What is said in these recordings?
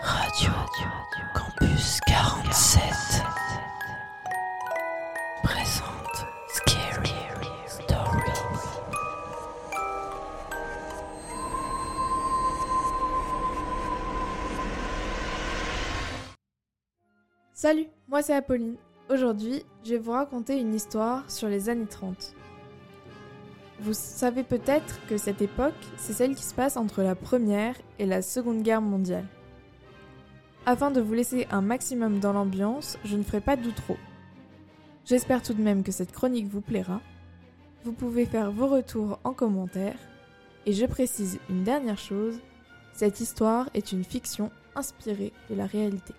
Radio, Campus 47 présente Scary Stories. Salut, moi c'est Apolline. Aujourd'hui, je vais vous raconter une histoire sur les années 30. Vous savez peut-être que cette époque, c'est celle qui se passe entre la Première et la Seconde Guerre mondiale. Afin de vous laisser un maximum dans l'ambiance, je ne ferai pas d'outro. J'espère tout de même que cette chronique vous plaira. Vous pouvez faire vos retours en commentaire. Et je précise une dernière chose, cette histoire est une fiction inspirée de la réalité.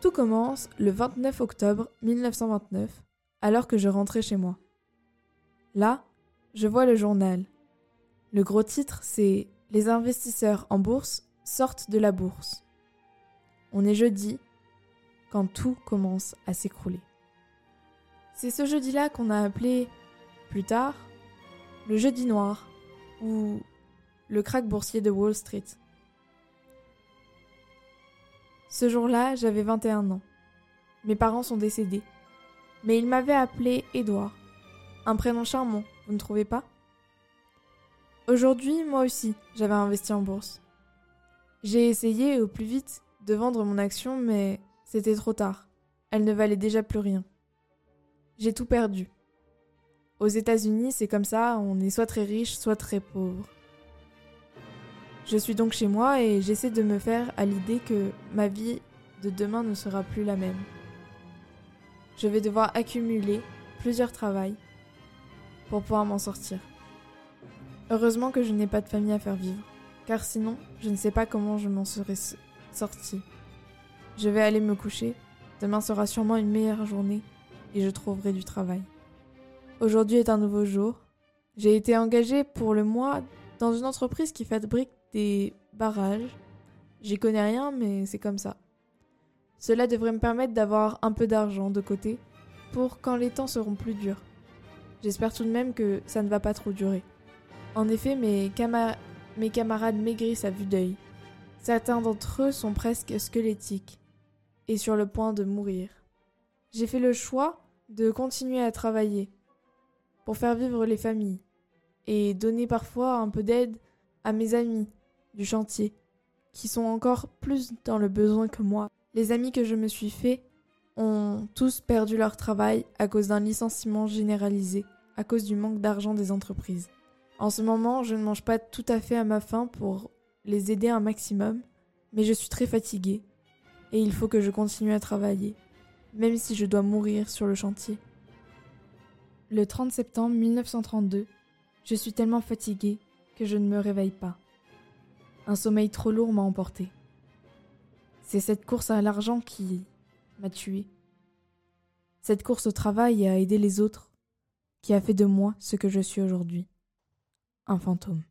Tout commence le 29 octobre 1929, alors que je rentrais chez moi. Là, je vois le journal. Le gros titre, c'est Les investisseurs en bourse sortent de la bourse. On est jeudi, quand tout commence à s'écrouler. C'est ce jeudi-là qu'on a appelé, plus tard, le jeudi noir, ou le krach boursier de Wall Street. Ce jour-là, j'avais 21 ans. Mes parents sont décédés. Mais ils m'avaient appelé Édouard. Un prénom charmant, vous ne trouvez pas? Aujourd'hui, moi aussi, j'avais investi en bourse. J'ai essayé au plus vite de vendre mon action, mais c'était trop tard. Elle ne valait déjà plus rien. J'ai tout perdu. Aux États-Unis, c'est comme ça, on est soit très riche, soit très pauvre. Je suis donc chez moi et j'essaie de me faire à l'idée que ma vie de demain ne sera plus la même. Je vais devoir accumuler plusieurs travails pour pouvoir m'en sortir. Heureusement que je n'ai pas de famille à faire vivre, car sinon, je ne sais pas comment je m'en serais sortie. Je vais aller me coucher, demain sera sûrement une meilleure journée et je trouverai du travail. Aujourd'hui est un nouveau jour. J'ai été engagée pour le mois dans une entreprise qui fabrique des barrages. J'y connais rien, mais c'est comme ça. Cela devrait me permettre d'avoir un peu d'argent de côté pour quand les temps seront plus durs. J'espère tout de même que ça ne va pas trop durer. En effet, mes, mes camarades maigrissent à vue d'œil. Certains d'entre eux sont presque squelettiques et sur le point de mourir. J'ai fait le choix de continuer à travailler pour faire vivre les familles et donner parfois un peu d'aide à mes amis du chantier qui sont encore plus dans le besoin que moi. Les amis que je me suis fait ont tous perdu leur travail à cause d'un licenciement généralisé à cause du manque d'argent des entreprises. En ce moment, je ne mange pas tout à fait à ma faim pour les aider un maximum, mais je suis très fatiguée et il faut que je continue à travailler, même si je dois mourir sur le chantier. Le 30 septembre 1932, je suis tellement fatiguée que je ne me réveille pas. Un sommeil trop lourd m'a emporté. C'est cette course à l'argent qui m'a tuée. Cette course au travail et à aider les autres qui a fait de moi ce que je suis aujourd'hui. Un fantôme.